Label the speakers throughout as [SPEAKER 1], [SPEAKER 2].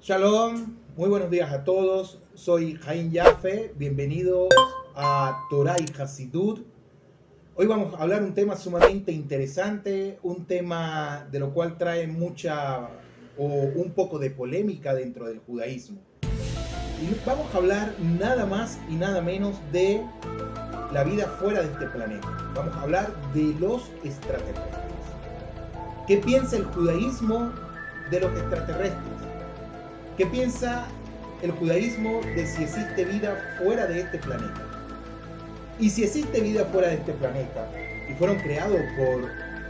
[SPEAKER 1] Shalom, muy buenos días a todos. Soy Jaime Yaffe, bienvenidos a Torah y Hasidut. Hoy vamos a hablar un tema sumamente interesante, un tema de lo cual trae mucha o un poco de polémica dentro del judaísmo. Y vamos a hablar nada más y nada menos de la vida fuera de este planeta. Vamos a hablar de los extraterrestres. ¿Qué piensa el judaísmo de los extraterrestres? ¿Qué piensa el judaísmo de si existe vida fuera de este planeta? Y si existe vida fuera de este planeta y fueron creados por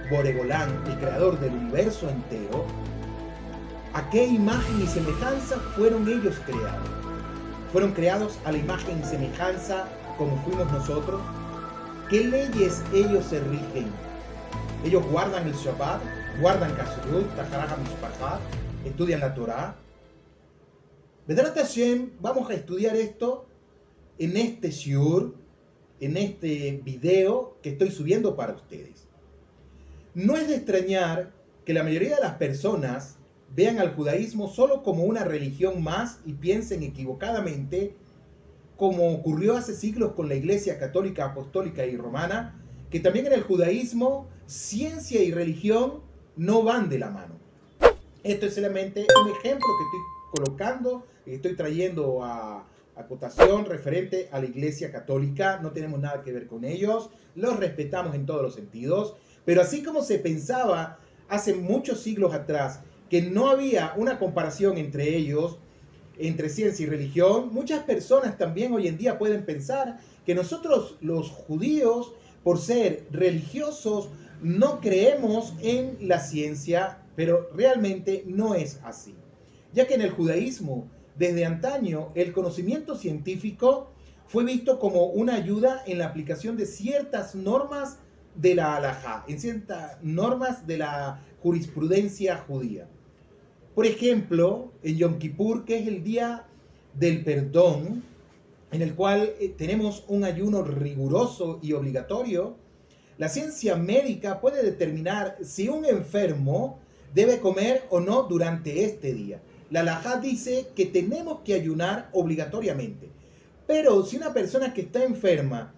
[SPEAKER 1] Boregolán, el creador del universo entero, ¿a qué imagen y semejanza fueron ellos creados? ¿Fueron creados a la imagen y semejanza como fuimos nosotros? ¿Qué leyes ellos se rigen? Ellos guardan el Shabbat, guardan Kashrut, Taharaj Mishpachat, estudian la Torah, Vedrat Hashem, vamos a estudiar esto en este shiur, en este video que estoy subiendo para ustedes. No es de extrañar que la mayoría de las personas vean al judaísmo solo como una religión más y piensen equivocadamente, como ocurrió hace siglos con la Iglesia Católica, Apostólica y Romana, que también en el judaísmo ciencia y religión no van de la mano. Esto es solamente un ejemplo que estoy colocando, estoy trayendo a acotación referente a la Iglesia Católica, no tenemos nada que ver con ellos, los respetamos en todos los sentidos, pero así como se pensaba hace muchos siglos atrás que no había una comparación entre ellos, entre ciencia y religión, muchas personas también hoy en día pueden pensar que nosotros los judíos, por ser religiosos, no creemos en la ciencia, pero realmente no es así ya que en el judaísmo, desde antaño, el conocimiento científico fue visto como una ayuda en la aplicación de ciertas normas de la halajá, en ciertas normas de la jurisprudencia judía. Por ejemplo, en Yom Kippur, que es el día del perdón, en el cual eh, tenemos un ayuno riguroso y obligatorio, la ciencia médica puede determinar si un enfermo debe comer o no durante este día la Laja dice que tenemos que ayunar obligatoriamente. Pero si una persona que está enferma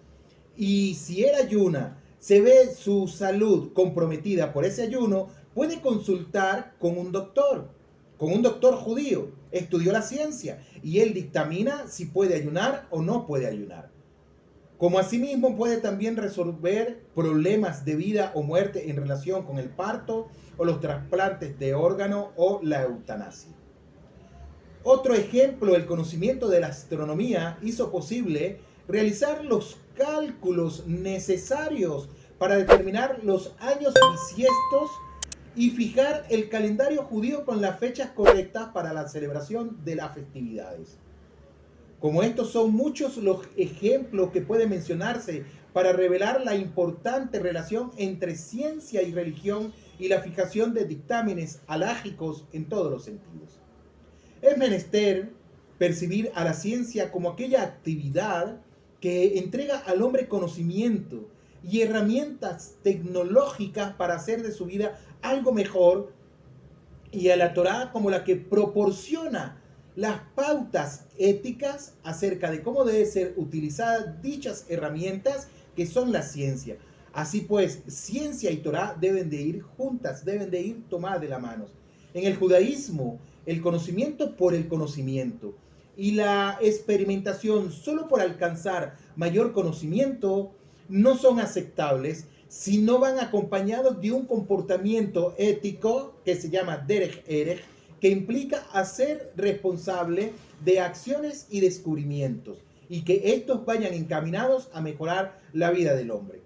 [SPEAKER 1] y si él ayuna, se ve su salud comprometida por ese ayuno, puede consultar con un doctor, con un doctor judío. Estudió la ciencia y él dictamina si puede ayunar o no puede ayunar. Como asimismo puede también resolver problemas de vida o muerte en relación con el parto o los trasplantes de órgano o la eutanasia. Otro ejemplo, el conocimiento de la astronomía hizo posible realizar los cálculos necesarios para determinar los años bisiestos y fijar el calendario judío con las fechas correctas para la celebración de las festividades. Como estos son muchos los ejemplos que pueden mencionarse para revelar la importante relación entre ciencia y religión y la fijación de dictámenes alágicos en todos los sentidos. Es menester percibir a la ciencia como aquella actividad que entrega al hombre conocimiento y herramientas tecnológicas para hacer de su vida algo mejor y a la Torah como la que proporciona las pautas éticas acerca de cómo deben ser utilizadas dichas herramientas que son la ciencia. Así pues, ciencia y Torah deben de ir juntas, deben de ir tomadas de la mano. En el judaísmo, el conocimiento por el conocimiento y la experimentación solo por alcanzar mayor conocimiento no son aceptables si no van acompañados de un comportamiento ético que se llama Derech Erech, que implica hacer responsable de acciones y descubrimientos y que estos vayan encaminados a mejorar la vida del hombre.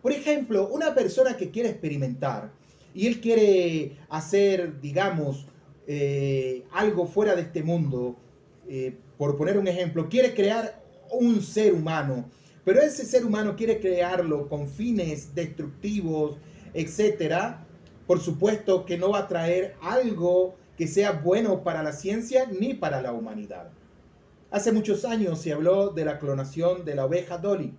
[SPEAKER 1] Por ejemplo, una persona que quiere experimentar y él quiere hacer, digamos, eh, algo fuera de este mundo, eh, por poner un ejemplo, quiere crear un ser humano, pero ese ser humano quiere crearlo con fines destructivos, etcétera, por supuesto que no va a traer algo que sea bueno para la ciencia ni para la humanidad. Hace muchos años se habló de la clonación de la oveja Dolly.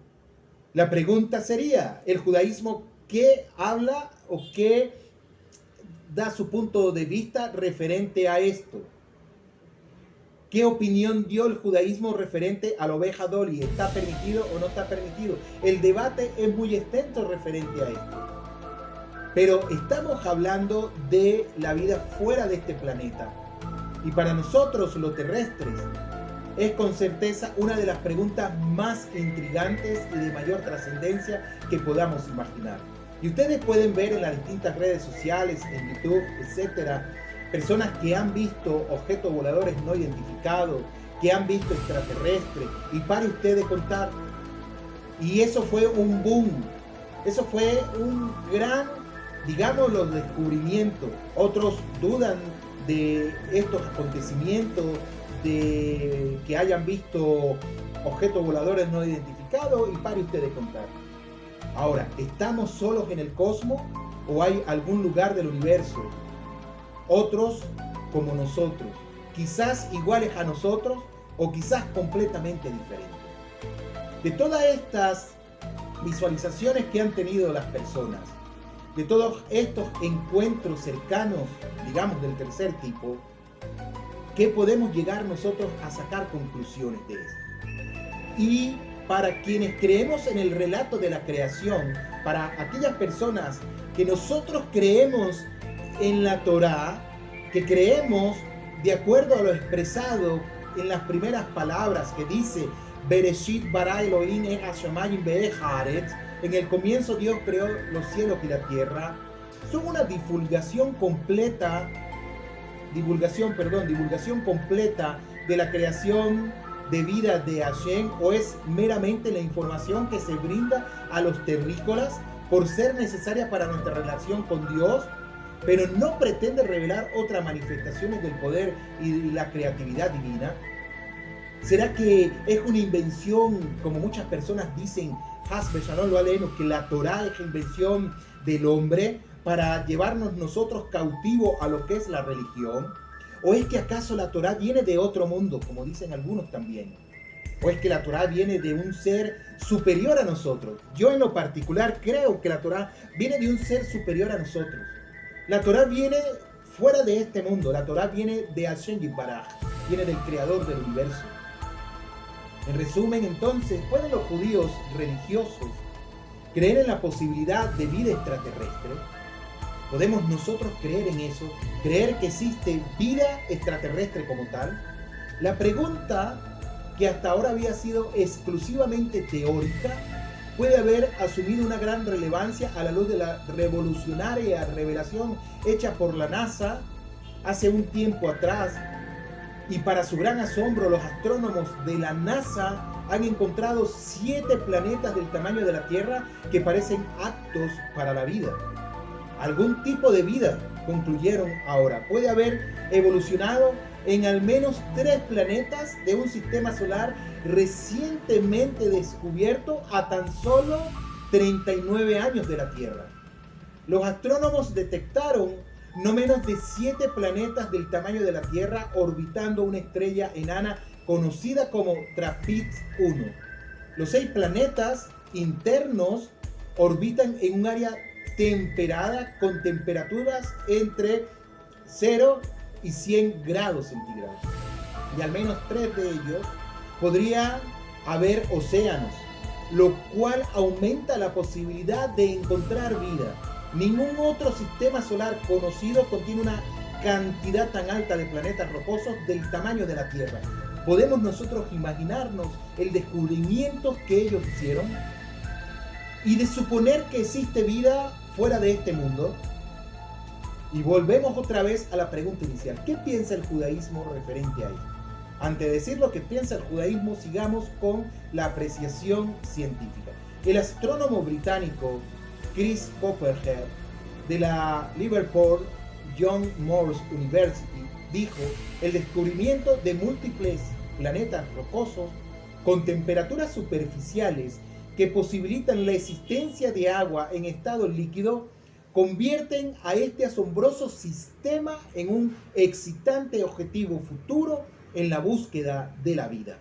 [SPEAKER 1] La pregunta sería, ¿el judaísmo qué habla o qué da su punto de vista referente a esto? ¿Qué opinión dio el judaísmo referente a la oveja Dolly? ¿Está permitido o no está permitido? El debate es muy extenso referente a esto. Pero estamos hablando de la vida fuera de este planeta. Y para nosotros, los terrestres, es con certeza una de las preguntas más intrigantes y de mayor trascendencia que podamos imaginar. Y ustedes pueden ver en las distintas redes sociales, en YouTube, etcétera, personas que han visto objetos voladores no identificados, que han visto extraterrestres, y para ustedes contar. Y eso fue un boom, eso fue un gran, digamos, los descubrimientos. Otros dudan de estos acontecimientos, de que hayan visto objetos voladores no identificados y pare usted de contar. Ahora, ¿estamos solos en el cosmos o hay algún lugar del universo? Otros como nosotros, quizás iguales a nosotros o quizás completamente diferentes. De todas estas visualizaciones que han tenido las personas, de todos estos encuentros cercanos, digamos del tercer tipo, ¿Qué podemos llegar nosotros a sacar conclusiones de esto? Y para quienes creemos en el relato de la creación, para aquellas personas que nosotros creemos en la Torá, que creemos de acuerdo a lo expresado en las primeras palabras que dice Bereshit bara Elohim en el comienzo Dios creó los cielos y la tierra, son una divulgación completa divulgación, perdón, divulgación completa de la creación de vida de Hashem o es meramente la información que se brinda a los terrícolas por ser necesaria para nuestra relación con Dios, pero no pretende revelar otras manifestaciones del poder y la creatividad divina? ¿Será que es una invención, como muchas personas dicen, lo que la Torah es invención del hombre? para llevarnos nosotros cautivos a lo que es la religión? ¿O es que acaso la Torah viene de otro mundo, como dicen algunos también? ¿O es que la Torah viene de un ser superior a nosotros? Yo en lo particular creo que la Torah viene de un ser superior a nosotros. La Torah viene fuera de este mundo. La Torah viene de Hashem Yitbaraj, viene del creador del universo. En resumen, entonces, ¿pueden los judíos religiosos creer en la posibilidad de vida extraterrestre? ¿Podemos nosotros creer en eso? ¿Creer que existe vida extraterrestre como tal? La pregunta que hasta ahora había sido exclusivamente teórica puede haber asumido una gran relevancia a la luz de la revolucionaria revelación hecha por la NASA hace un tiempo atrás. Y para su gran asombro, los astrónomos de la NASA han encontrado siete planetas del tamaño de la Tierra que parecen aptos para la vida algún tipo de vida, concluyeron ahora. Puede haber evolucionado en al menos tres planetas de un sistema solar recientemente descubierto a tan solo 39 años de la Tierra. Los astrónomos detectaron no menos de siete planetas del tamaño de la Tierra orbitando una estrella enana conocida como TRAPPIST 1. Los seis planetas internos orbitan en un área temperada con temperaturas entre 0 y 100 grados centígrados. Y al menos tres de ellos podría haber océanos, lo cual aumenta la posibilidad de encontrar vida. Ningún otro sistema solar conocido contiene una cantidad tan alta de planetas rocosos del tamaño de la Tierra. ¿Podemos nosotros imaginarnos el descubrimiento que ellos hicieron? Y de suponer que existe vida fuera de este mundo. Y volvemos otra vez a la pregunta inicial. ¿Qué piensa el judaísmo referente a esto? Antes de decir lo que piensa el judaísmo, sigamos con la apreciación científica. El astrónomo británico Chris Copperhead de la Liverpool John Moores University dijo, el descubrimiento de múltiples planetas rocosos con temperaturas superficiales que posibilitan la existencia de agua en estado líquido convierten a este asombroso sistema en un excitante objetivo futuro en la búsqueda de la vida.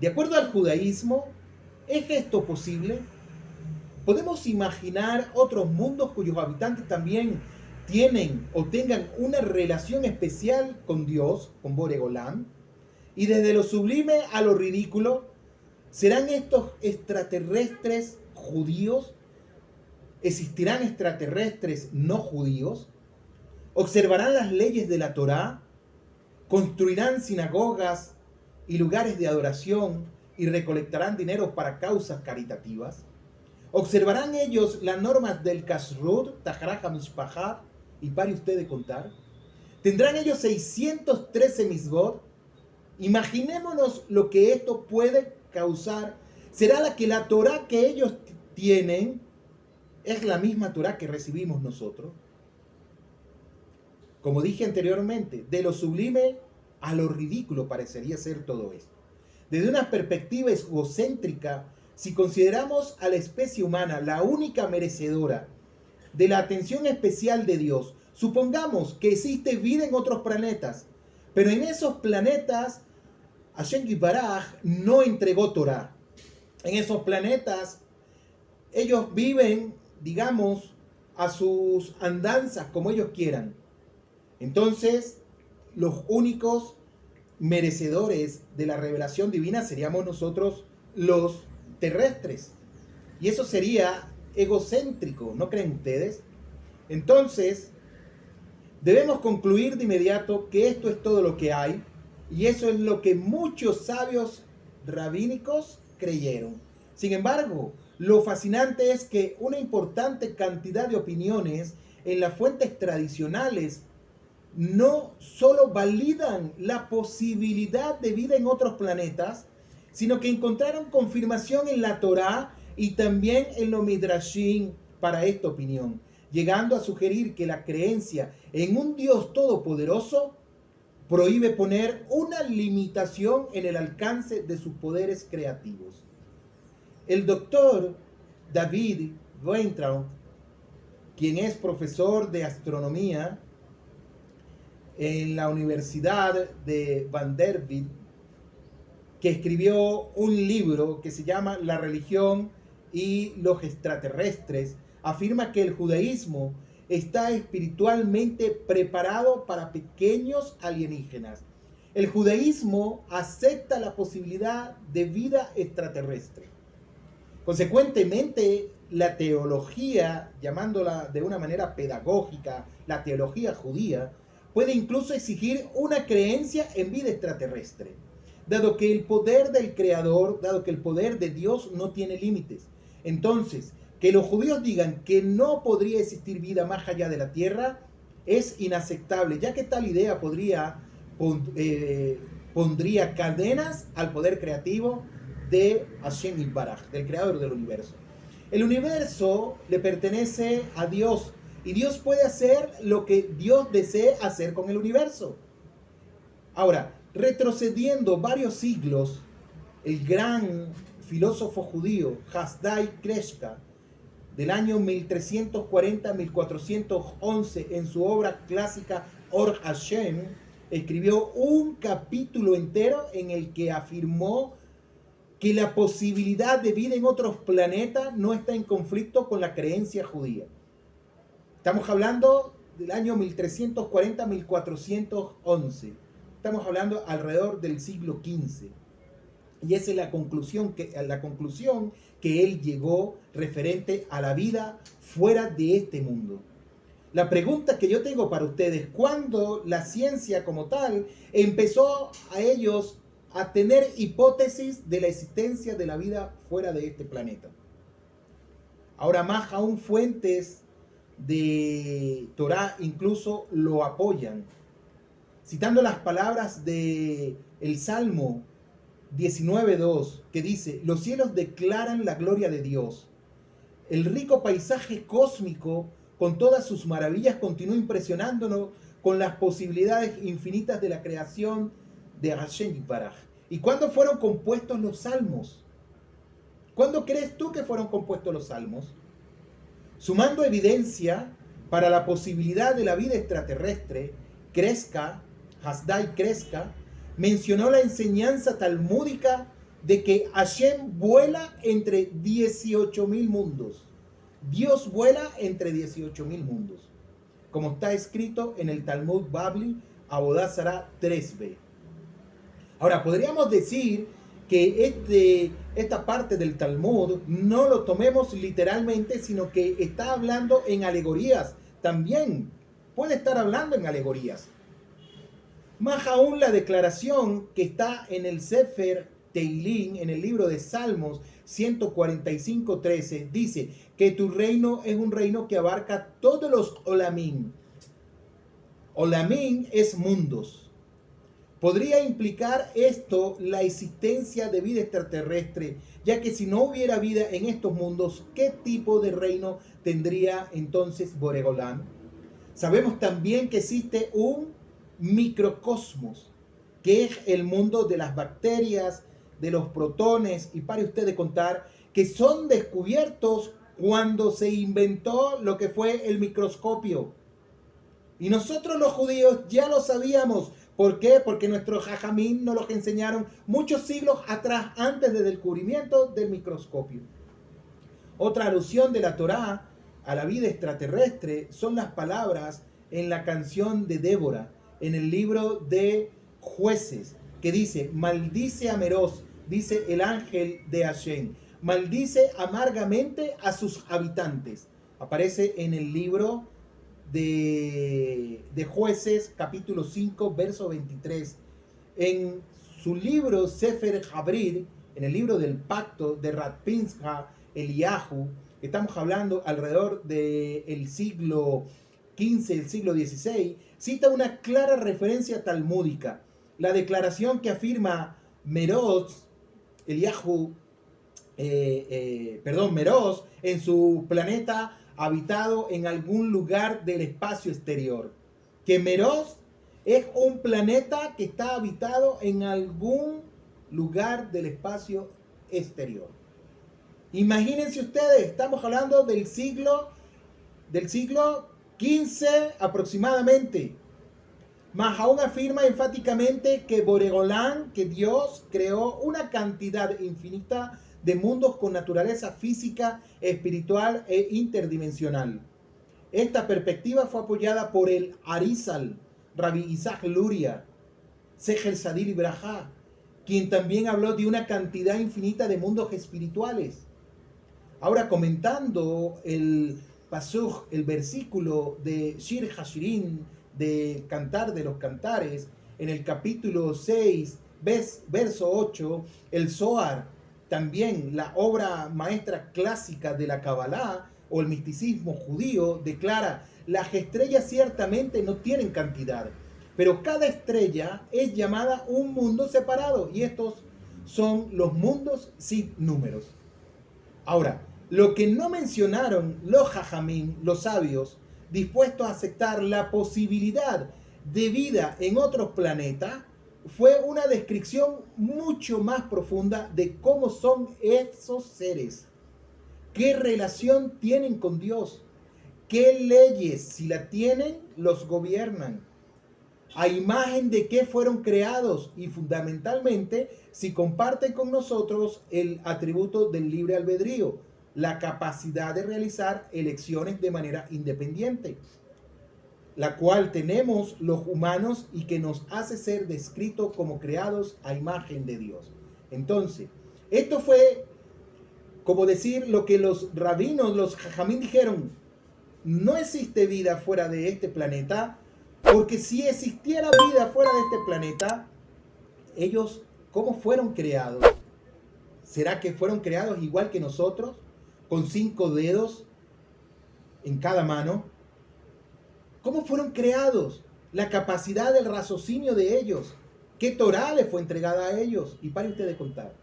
[SPEAKER 1] De acuerdo al judaísmo, ¿Es esto posible? ¿Podemos imaginar otros mundos cuyos habitantes también tienen o tengan una relación especial con Dios, con Boregolán? Y desde lo sublime a lo ridículo, ¿serán estos extraterrestres judíos? ¿Existirán extraterrestres no judíos? ¿Observarán las leyes de la Torá? ¿Construirán sinagogas y lugares de adoración y recolectarán dinero para causas caritativas? ¿Observarán ellos las normas del Kashrut, Taharaja Mishpahar, y pare usted de contar? ¿Tendrán ellos 613 misbot? Imaginémonos lo que esto puede causar. ¿Será la que la Torah que ellos tienen es la misma Torah que recibimos nosotros? Como dije anteriormente, de lo sublime a lo ridículo parecería ser todo esto. Desde una perspectiva egocéntrica, si consideramos a la especie humana la única merecedora de la atención especial de Dios, supongamos que existe vida en otros planetas, pero en esos planetas Hashem Baraj no entregó Torah. En esos planetas ellos viven, digamos, a sus andanzas como ellos quieran. Entonces, los únicos merecedores de la revelación divina seríamos nosotros los terrestres. Y eso sería egocéntrico, ¿no creen ustedes? Entonces, debemos concluir de inmediato que esto es todo lo que hay y eso es lo que muchos sabios rabínicos creyeron. Sin embargo, lo fascinante es que una importante cantidad de opiniones en las fuentes tradicionales no solo validan la posibilidad de vida en otros planetas, sino que encontraron confirmación en la Torá y también en los Midrashim para esta opinión, llegando a sugerir que la creencia en un Dios todopoderoso prohíbe poner una limitación en el alcance de sus poderes creativos. El doctor David Weintraub, quien es profesor de astronomía en la Universidad de Vanderbilt, que escribió un libro que se llama La religión y los extraterrestres, afirma que el judaísmo está espiritualmente preparado para pequeños alienígenas. El judaísmo acepta la posibilidad de vida extraterrestre. Consecuentemente, la teología, llamándola de una manera pedagógica, la teología judía, puede incluso exigir una creencia en vida extraterrestre, dado que el poder del Creador, dado que el poder de Dios no tiene límites. Entonces, que los judíos digan que no podría existir vida más allá de la tierra es inaceptable, ya que tal idea podría eh, pondría cadenas al poder creativo de Hashem Baraj, del creador del universo. El universo le pertenece a Dios y Dios puede hacer lo que Dios desee hacer con el universo. Ahora, retrocediendo varios siglos, el gran filósofo judío Hasdai Kreshka del año 1340-1411 en su obra clásica Or Hashem, escribió un capítulo entero en el que afirmó que la posibilidad de vida en otros planetas no está en conflicto con la creencia judía. Estamos hablando del año 1340-1411. Estamos hablando alrededor del siglo XV. Y esa es la conclusión que, la conclusión que él llegó referente a la vida fuera de este mundo. La pregunta que yo tengo para ustedes, ¿cuándo la ciencia como tal empezó a ellos a tener hipótesis de la existencia de la vida fuera de este planeta? Ahora más aún fuentes de Torah incluso lo apoyan. Citando las palabras de el Salmo 19.2, que dice, los cielos declaran la gloria de Dios. El rico paisaje cósmico, con todas sus maravillas, continúa impresionándonos con las posibilidades infinitas de la creación de Hashem Baraj. ¿Y cuándo fueron compuestos los salmos? ¿Cuándo crees tú que fueron compuestos los salmos? Sumando evidencia para la posibilidad de la vida extraterrestre, crezca, Hasdai crezca, mencionó la enseñanza talmúdica de que Hashem vuela entre 18 mil mundos. Dios vuela entre 18 mil mundos. Como está escrito en el Talmud Babli, Abodazara 3b. Ahora, podríamos decir que este, esta parte del Talmud no lo tomemos literalmente, sino que está hablando en alegorías. También puede estar hablando en alegorías. Más aún la declaración que está en el Sefer Teilín, en el libro de Salmos 145.13, dice que tu reino es un reino que abarca todos los olamín. Olamín es mundos. Podría implicar esto la existencia de vida extraterrestre, ya que si no hubiera vida en estos mundos, ¿qué tipo de reino tendría entonces Boregolán? Sabemos también que existe un microcosmos, que es el mundo de las bacterias, de los protones, y para usted de contar, que son descubiertos cuando se inventó lo que fue el microscopio. Y nosotros los judíos ya lo sabíamos, ¿Por qué? Porque nuestros jajamín nos los enseñaron muchos siglos atrás, antes del descubrimiento del microscopio. Otra alusión de la Torá a la vida extraterrestre son las palabras en la canción de Débora, en el libro de jueces, que dice, maldice a Meroz, dice el ángel de Hashem, maldice amargamente a sus habitantes. Aparece en el libro de, jueces, capítulo 5, verso 23. En su libro Sefer Jabrir, en el libro del pacto de Ratpinsha Eliyahu, estamos hablando alrededor del siglo XV, el siglo XVI, cita una clara referencia talmúdica. La declaración que afirma Meroz, Eliyahu, eh, eh, perdón, Meroz, en su planeta habitado en algún lugar del espacio exterior. Que Meroz es un planeta que está habitado en algún lugar del espacio exterior. Imagínense ustedes, estamos hablando del siglo del siglo XV aproximadamente. Más aún afirma enfáticamente que Boregolán, que Dios creó una cantidad infinita de mundos con naturaleza física, espiritual e interdimensional. Esta perspectiva fue apoyada por el Arizal, Rabbi Isaac Luria, Seher Sadir Ibrahá, quien también habló de una cantidad infinita de mundos espirituales. Ahora comentando el pasuj, el versículo de Shir Hashirin, de Cantar de los Cantares, en el capítulo 6, verso 8, el Zohar también la obra maestra clásica de la Kabbalah o el misticismo judío declara, las estrellas ciertamente no tienen cantidad, pero cada estrella es llamada un mundo separado y estos son los mundos sin números. Ahora, lo que no mencionaron los jajamín, los sabios, dispuestos a aceptar la posibilidad de vida en otros planetas, fue una descripción mucho más profunda de cómo son esos seres, qué relación tienen con Dios, qué leyes, si la tienen, los gobiernan, a imagen de qué fueron creados y fundamentalmente si comparten con nosotros el atributo del libre albedrío, la capacidad de realizar elecciones de manera independiente la cual tenemos los humanos y que nos hace ser descritos como creados a imagen de Dios. Entonces, esto fue como decir lo que los rabinos, los jajamín dijeron, no existe vida fuera de este planeta, porque si existiera vida fuera de este planeta, ellos, ¿cómo fueron creados? ¿Será que fueron creados igual que nosotros, con cinco dedos en cada mano? ¿Cómo fueron creados? La capacidad del raciocinio de ellos. ¿Qué Torah les fue entregada a ellos? Y pare usted de contar.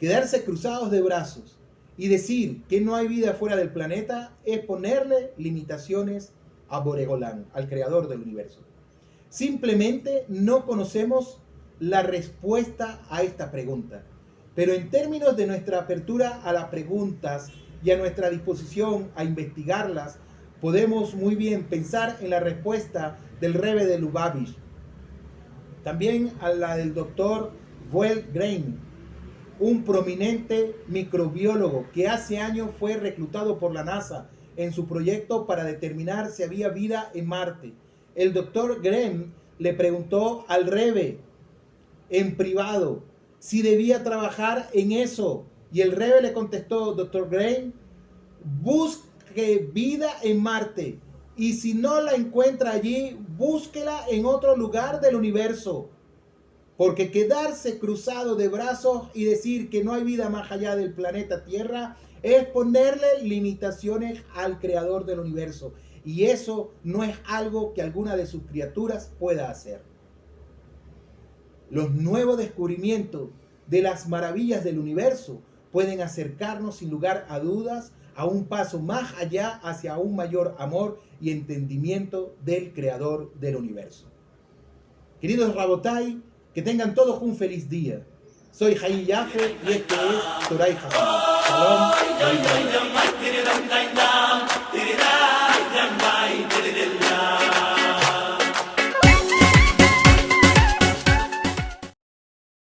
[SPEAKER 1] Quedarse cruzados de brazos y decir que no hay vida fuera del planeta es ponerle limitaciones a Boregolán, al creador del universo. Simplemente no conocemos la respuesta a esta pregunta. Pero en términos de nuestra apertura a las preguntas y a nuestra disposición a investigarlas, podemos muy bien pensar en la respuesta del Rebe de Lubavitch, también a la del doctor Grain, un prominente microbiólogo que hace años fue reclutado por la NASA en su proyecto para determinar si había vida en Marte. El doctor Graham le preguntó al Rebe en privado si debía trabajar en eso. Y el Rebe le contestó, doctor Graham, busque vida en Marte. Y si no la encuentra allí, búsquela en otro lugar del universo. Porque quedarse cruzado de brazos y decir que no hay vida más allá del planeta Tierra es ponerle limitaciones al creador del universo. Y eso no es algo que alguna de sus criaturas pueda hacer. Los nuevos descubrimientos de las maravillas del universo pueden acercarnos sin lugar a dudas a un paso más allá hacia un mayor amor y entendimiento del creador del universo. Queridos Rabotai, que tengan todos un feliz día. Soy Jaime Yafe y este es Toray Shalom.